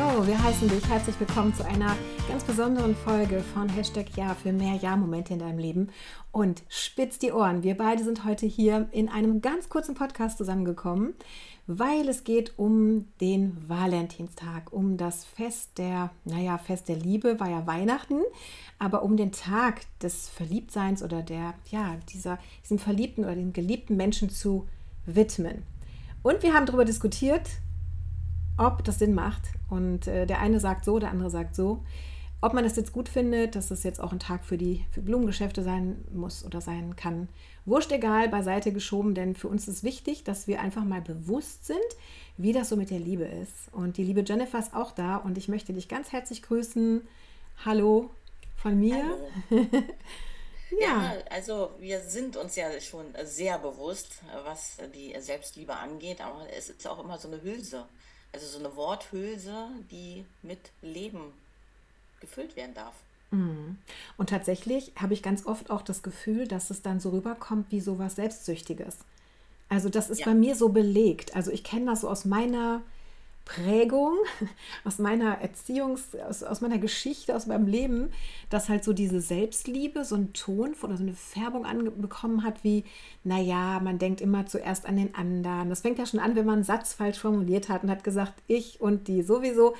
So, wir heißen dich herzlich willkommen zu einer ganz besonderen Folge von Hashtag Ja für mehr Ja-Momente in deinem Leben. Und spitz die Ohren, wir beide sind heute hier in einem ganz kurzen Podcast zusammengekommen, weil es geht um den Valentinstag, um das Fest der, naja, Fest der Liebe, war ja Weihnachten, aber um den Tag des Verliebtseins oder der, ja, dieser, diesem verliebten oder den geliebten Menschen zu widmen. Und wir haben darüber diskutiert, ob das Sinn macht. Und äh, der eine sagt so, der andere sagt so. Ob man das jetzt gut findet, dass es jetzt auch ein Tag für die für Blumengeschäfte sein muss oder sein kann, wurscht egal, beiseite geschoben, denn für uns ist wichtig, dass wir einfach mal bewusst sind, wie das so mit der Liebe ist. Und die liebe Jennifer ist auch da und ich möchte dich ganz herzlich grüßen. Hallo von mir. Hallo. ja. ja, also wir sind uns ja schon sehr bewusst, was die Selbstliebe angeht, aber es ist auch immer so eine Hülse. Also so eine Worthülse, die mit Leben gefüllt werden darf. Mhm. Und tatsächlich habe ich ganz oft auch das Gefühl, dass es dann so rüberkommt wie so was Selbstsüchtiges. Also das ist ja. bei mir so belegt. Also ich kenne das so aus meiner Prägung, aus meiner Erziehungs-, aus, aus meiner Geschichte, aus meinem Leben, dass halt so diese Selbstliebe so einen Ton oder so eine Färbung anbekommen hat, wie, naja, man denkt immer zuerst an den anderen. Das fängt ja schon an, wenn man einen Satz falsch formuliert hat und hat gesagt, ich und die sowieso.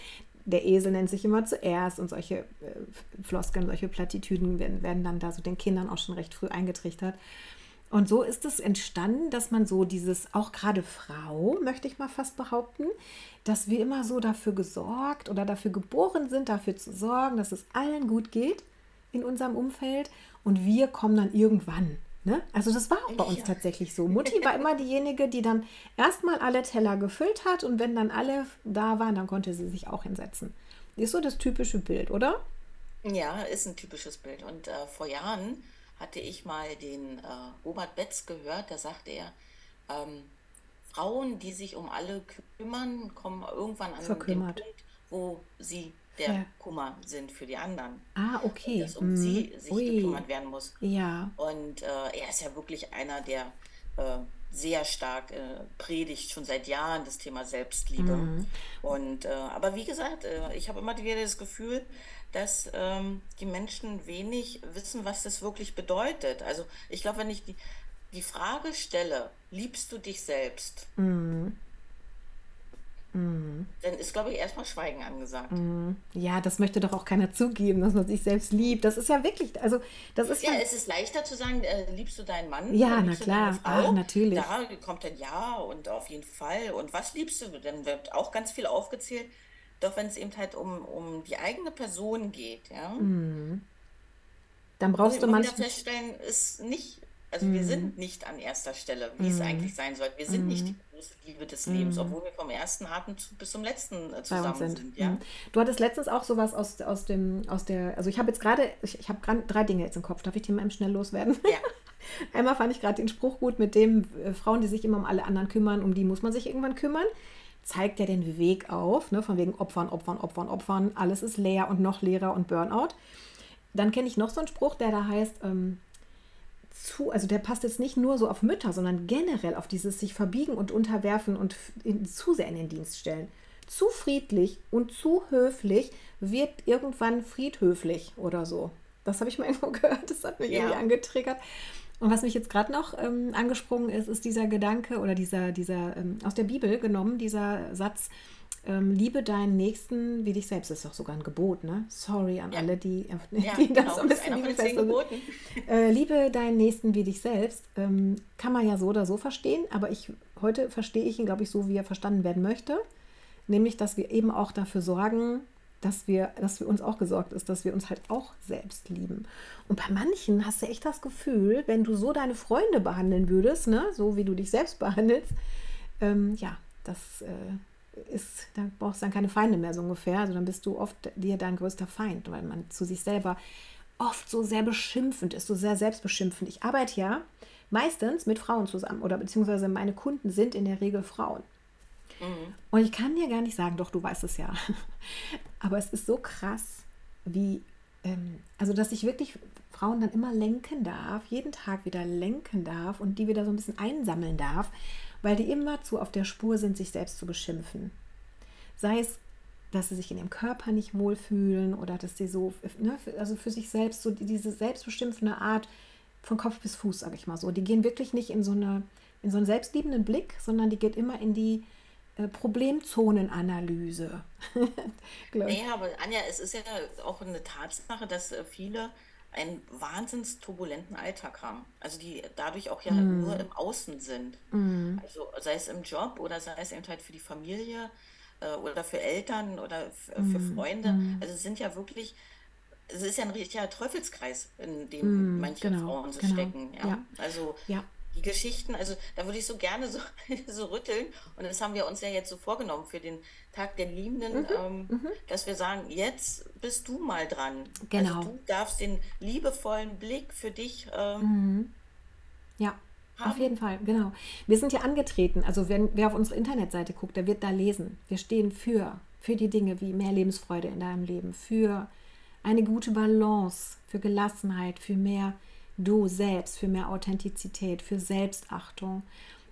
Der Esel nennt sich immer zuerst und solche äh, Floskeln, solche Plattitüden werden, werden dann da so den Kindern auch schon recht früh eingetrichtert. Und so ist es entstanden, dass man so dieses, auch gerade Frau, möchte ich mal fast behaupten, dass wir immer so dafür gesorgt oder dafür geboren sind, dafür zu sorgen, dass es allen gut geht in unserem Umfeld und wir kommen dann irgendwann. Ne? Also das war auch bei uns ja. tatsächlich so. Mutti war immer diejenige, die dann erstmal alle Teller gefüllt hat und wenn dann alle da waren, dann konnte sie sich auch hinsetzen. Ist so das typische Bild, oder? Ja, ist ein typisches Bild. Und äh, vor Jahren hatte ich mal den äh, Robert Betz gehört, da sagte er, ähm, Frauen, die sich um alle kümmern, kommen irgendwann an Verkümmert. den Punkt, wo sie der ja. Kummer sind für die anderen. Ah, okay. Dass um mhm. sie sich Ui. gekümmert werden muss. Ja. Und äh, er ist ja wirklich einer, der äh, sehr stark äh, predigt, schon seit Jahren das Thema Selbstliebe. Mhm. Und äh, aber wie gesagt, äh, ich habe immer wieder das Gefühl, dass ähm, die Menschen wenig wissen, was das wirklich bedeutet. Also ich glaube, wenn ich die, die Frage stelle, liebst du dich selbst? Mhm. Mhm. Dann ist, glaube ich, erstmal Schweigen angesagt. Mhm. Ja, das möchte doch auch keiner zugeben, dass man sich selbst liebt. Das ist ja wirklich, also das ist ja. Ja, es ist leichter zu sagen, äh, liebst du deinen Mann? Ja, na klar, Ach, natürlich. Da kommt dann ja und auf jeden Fall. Und was liebst du? Dann wird auch ganz viel aufgezählt. Doch wenn es eben halt um, um die eigene Person geht, ja. Mhm. Dann brauchst du manchmal. feststellen, ist nicht, also mhm. wir sind nicht an erster Stelle, wie mhm. es eigentlich sein sollte. Wir sind nicht mhm. die große Liebe des Lebens, mhm. obwohl wir vom ersten Atemzug bis zum letzten äh, zusammen sind. sind. ja? Mhm. Du hattest letztens auch sowas aus, aus dem, aus der, also ich habe jetzt gerade, ich, ich habe gerade drei Dinge jetzt im Kopf. Darf ich die mal eben schnell loswerden? Ja. Einmal fand ich gerade den Spruch gut mit dem, äh, Frauen, die sich immer um alle anderen kümmern, um die muss man sich irgendwann kümmern zeigt ja den Weg auf, ne, von wegen Opfern, Opfern, Opfern, Opfern, alles ist leer und noch leerer und Burnout. Dann kenne ich noch so einen Spruch, der da heißt, ähm, zu, also der passt jetzt nicht nur so auf Mütter, sondern generell auf dieses sich verbiegen und unterwerfen und in, zu sehr in den Dienst stellen. Zu friedlich und zu höflich wird irgendwann friedhöflich oder so. Das habe ich mal irgendwo gehört, das hat mich ja. irgendwie angetriggert. Und was mich jetzt gerade noch ähm, angesprungen ist, ist dieser Gedanke oder dieser, dieser ähm, aus der Bibel genommen, dieser Satz, ähm, liebe deinen Nächsten wie dich selbst. Das ist doch sogar ein Gebot, ne? Sorry an ja. alle, die, äh, ja, die das genau, so ein bisschen bibelfest sind. Äh, liebe deinen Nächsten wie dich selbst. Ähm, kann man ja so oder so verstehen, aber ich heute verstehe ich ihn, glaube ich, so, wie er verstanden werden möchte. Nämlich, dass wir eben auch dafür sorgen, dass wir, dass für uns auch gesorgt ist, dass wir uns halt auch selbst lieben. Und bei manchen hast du echt das Gefühl, wenn du so deine Freunde behandeln würdest, ne, so wie du dich selbst behandelst, ähm, ja, das äh, ist, da brauchst du dann keine Feinde mehr so ungefähr. Also dann bist du oft dir dein größter Feind, weil man zu sich selber oft so sehr beschimpfend ist, so sehr selbstbeschimpfend. Ich arbeite ja meistens mit Frauen zusammen oder beziehungsweise meine Kunden sind in der Regel Frauen. Mhm. Und ich kann dir gar nicht sagen, doch, du weißt es ja. Aber es ist so krass, wie, ähm, also dass ich wirklich Frauen dann immer lenken darf, jeden Tag wieder lenken darf und die wieder so ein bisschen einsammeln darf, weil die immer zu auf der Spur sind, sich selbst zu beschimpfen. Sei es dass sie sich in ihrem Körper nicht wohlfühlen oder dass sie so, ne, also für sich selbst so diese selbstbestimmte Art von Kopf bis Fuß, sage ich mal so. Die gehen wirklich nicht in so eine, in so einen selbstliebenden Blick, sondern die geht immer in die Problemzonenanalyse. naja, aber Anja, es ist ja auch eine Tatsache, dass äh, viele einen wahnsinns turbulenten Alltag haben. Also die dadurch auch ja mm. nur im Außen sind. Mm. Also sei es im Job oder sei es eben halt für die Familie äh, oder für Eltern oder äh, für mm. Freunde. Mm. Also es sind ja wirklich, es ist ja ein richtiger Teufelskreis, in dem mm, manche genau, Frauen so genau. stecken. Ja? ja. Also ja die Geschichten, also da würde ich so gerne so, so rütteln. Und das haben wir uns ja jetzt so vorgenommen für den Tag der Liebenden, mhm, ähm, mhm. dass wir sagen, jetzt bist du mal dran. Genau. Also du darfst den liebevollen Blick für dich. Ähm, mhm. Ja. Haben. Auf jeden Fall, genau. Wir sind ja angetreten, also wenn wer auf unsere Internetseite guckt, der wird da lesen. Wir stehen für, für die Dinge wie mehr Lebensfreude in deinem Leben, für eine gute Balance, für Gelassenheit, für mehr du selbst, für mehr Authentizität, für Selbstachtung,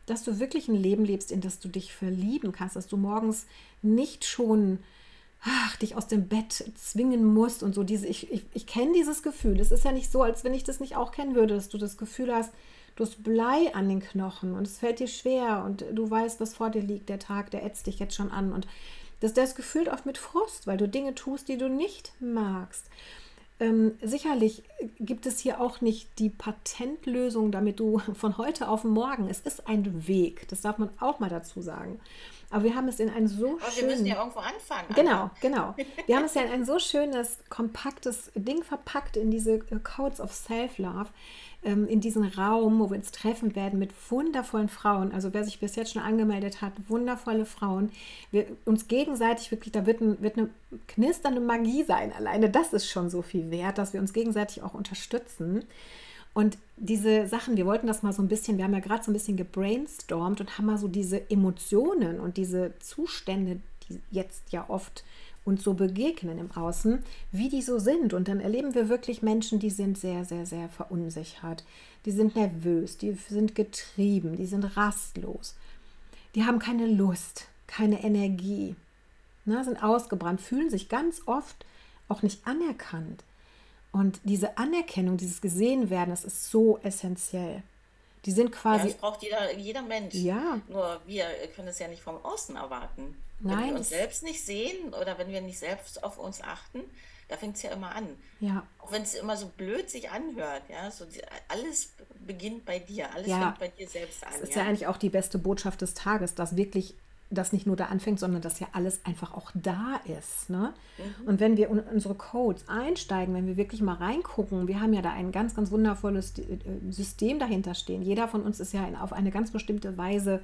dass du wirklich ein Leben lebst, in das du dich verlieben kannst, dass du morgens nicht schon ach, dich aus dem Bett zwingen musst und so diese ich, ich, ich kenne dieses Gefühl. Es ist ja nicht so, als wenn ich das nicht auch kennen würde, dass du das Gefühl hast, du hast Blei an den Knochen und es fällt dir schwer und du weißt, was vor dir liegt, der Tag, der ätzt dich jetzt schon an und das, das gefühlt oft mit Frust, weil du Dinge tust, die du nicht magst. Ähm, sicherlich gibt es hier auch nicht die Patentlösung, damit du von heute auf morgen, es ist ein Weg, das darf man auch mal dazu sagen. Aber wir haben es in ein so Aber schön, wir müssen ja irgendwo anfangen. Genau, genau. Wir haben es ja in ein so schönes, kompaktes Ding verpackt in diese äh, Codes of Self-Love ähm, in diesen Raum, wo wir uns treffen werden mit wundervollen Frauen. Also wer sich bis jetzt schon angemeldet hat, wundervolle Frauen. Wir uns gegenseitig wirklich, da wird, ein, wird eine knisternde Magie sein. Alleine das ist schon so viel wert, dass wir uns gegenseitig auch unterstützen. Und diese Sachen, wir wollten das mal so ein bisschen, wir haben ja gerade so ein bisschen gebrainstormt und haben mal so diese Emotionen und diese Zustände, die jetzt ja oft und so begegnen im Außen, wie die so sind. Und dann erleben wir wirklich Menschen, die sind sehr, sehr, sehr verunsichert. Die sind nervös, die sind getrieben, die sind rastlos. Die haben keine Lust, keine Energie, ne, sind ausgebrannt, fühlen sich ganz oft auch nicht anerkannt. Und diese Anerkennung, dieses Gesehenwerden, das ist so essentiell. Die sind quasi. Ja, das braucht jeder, jeder Mensch. Ja. Nur wir können es ja nicht vom Außen erwarten. Wenn Nein. wir uns selbst nicht sehen oder wenn wir nicht selbst auf uns achten, da fängt es ja immer an. Ja. Auch wenn es immer so blöd sich anhört, ja, so die, alles beginnt bei dir, alles ja. fängt bei dir selbst an. Das ist ja. ja eigentlich auch die beste Botschaft des Tages, dass wirklich das nicht nur da anfängt, sondern dass ja alles einfach auch da ist. Ne? Mhm. Und wenn wir in unsere Codes einsteigen, wenn wir wirklich mal reingucken, wir haben ja da ein ganz, ganz wundervolles äh, System dahinter stehen. Jeder von uns ist ja auf eine ganz bestimmte Weise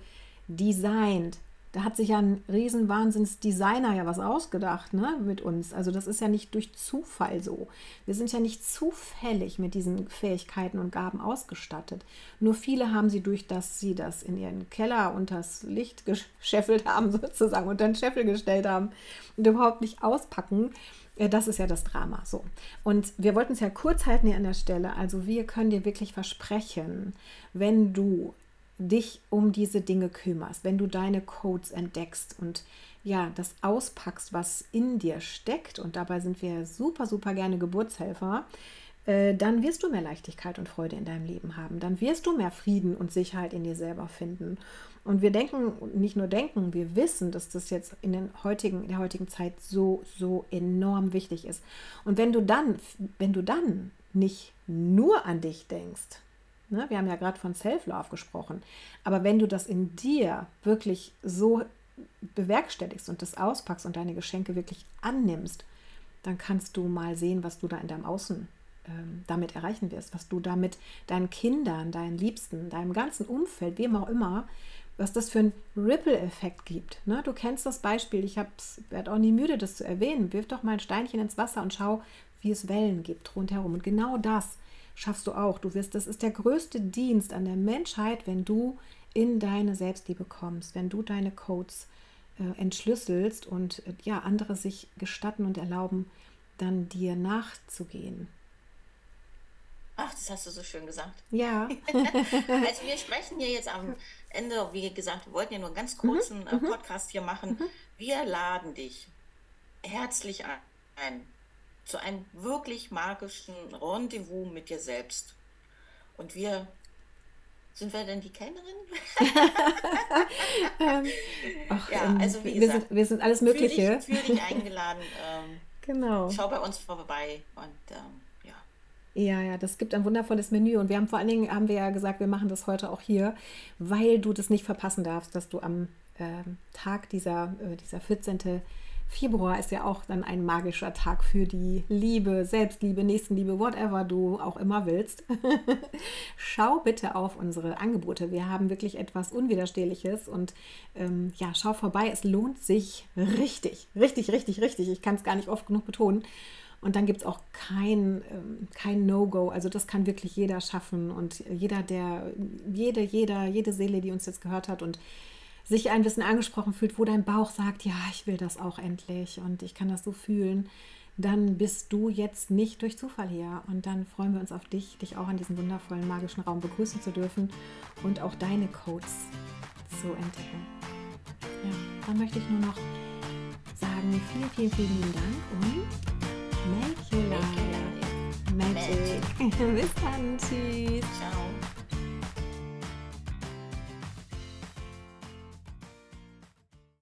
designt da hat sich ja ein riesen Wahnsinnsdesigner ja was ausgedacht, ne, mit uns. Also das ist ja nicht durch Zufall so. Wir sind ja nicht zufällig mit diesen Fähigkeiten und Gaben ausgestattet. Nur viele haben sie durch, dass sie das in ihren Keller unters Licht gescheffelt haben, sozusagen, unter den Scheffel gestellt haben und überhaupt nicht auspacken. Äh, das ist ja das Drama. So. Und wir wollten es ja kurz halten hier an der Stelle. Also wir können dir wirklich versprechen, wenn du dich um diese Dinge kümmerst, wenn du deine Codes entdeckst und ja, das auspackst, was in dir steckt, und dabei sind wir super, super gerne Geburtshelfer, äh, dann wirst du mehr Leichtigkeit und Freude in deinem Leben haben. Dann wirst du mehr Frieden und Sicherheit in dir selber finden. Und wir denken, nicht nur denken, wir wissen, dass das jetzt in, den heutigen, der heutigen Zeit so, so enorm wichtig ist. Und wenn du dann, wenn du dann nicht nur an dich denkst, Ne? Wir haben ja gerade von Self-Love gesprochen. Aber wenn du das in dir wirklich so bewerkstelligst und das auspackst und deine Geschenke wirklich annimmst, dann kannst du mal sehen, was du da in deinem Außen ähm, damit erreichen wirst, was du damit deinen Kindern, deinen Liebsten, deinem ganzen Umfeld, wem auch immer, was das für einen Ripple-Effekt gibt. Ne? Du kennst das Beispiel, ich werde auch nie müde, das zu erwähnen. Wirf doch mal ein Steinchen ins Wasser und schau, wie es Wellen gibt rundherum. Und genau das schaffst du auch. Du wirst, das ist der größte Dienst an der Menschheit, wenn du in deine Selbstliebe kommst, wenn du deine Codes äh, entschlüsselst und äh, ja, andere sich gestatten und erlauben, dann dir nachzugehen. Ach, das hast du so schön gesagt. Ja. also wir sprechen hier jetzt am Ende, wie gesagt, wir wollten ja nur einen ganz kurzen mhm, äh, mhm. Podcast hier machen. Mhm. Wir laden dich herzlich ein zu einem wirklich magischen Rendezvous mit dir selbst. Und wir sind wir denn die Kellnerin? ähm, ach, ja, ähm, also wie wir, gesagt, sind, wir sind alles Mögliche. Fühl dich, fühl dich eingeladen. Ähm, genau. Schau bei uns vorbei und ähm, ja. Ja, ja, das gibt ein wundervolles Menü und wir haben vor allen Dingen, haben wir ja gesagt, wir machen das heute auch hier, weil du das nicht verpassen darfst, dass du am ähm, Tag dieser, äh, dieser 14. Februar ist ja auch dann ein magischer Tag für die Liebe, Selbstliebe, Nächstenliebe, whatever du auch immer willst. schau bitte auf unsere Angebote. Wir haben wirklich etwas Unwiderstehliches und ähm, ja, schau vorbei. Es lohnt sich richtig, richtig, richtig, richtig. Ich kann es gar nicht oft genug betonen. Und dann gibt es auch kein, ähm, kein No-Go. Also das kann wirklich jeder schaffen und jeder, der, jede, jeder, jede Seele, die uns jetzt gehört hat und sich ein bisschen angesprochen fühlt, wo dein Bauch sagt, ja, ich will das auch endlich und ich kann das so fühlen, dann bist du jetzt nicht durch Zufall hier. Und dann freuen wir uns auf dich, dich auch in diesem wundervollen magischen Raum begrüßen zu dürfen und auch deine Codes zu entdecken. Ja, dann möchte ich nur noch sagen, vielen, vielen, vielen lieben Dank und make your life magic. magic. Bis dann, tschüss. Ciao.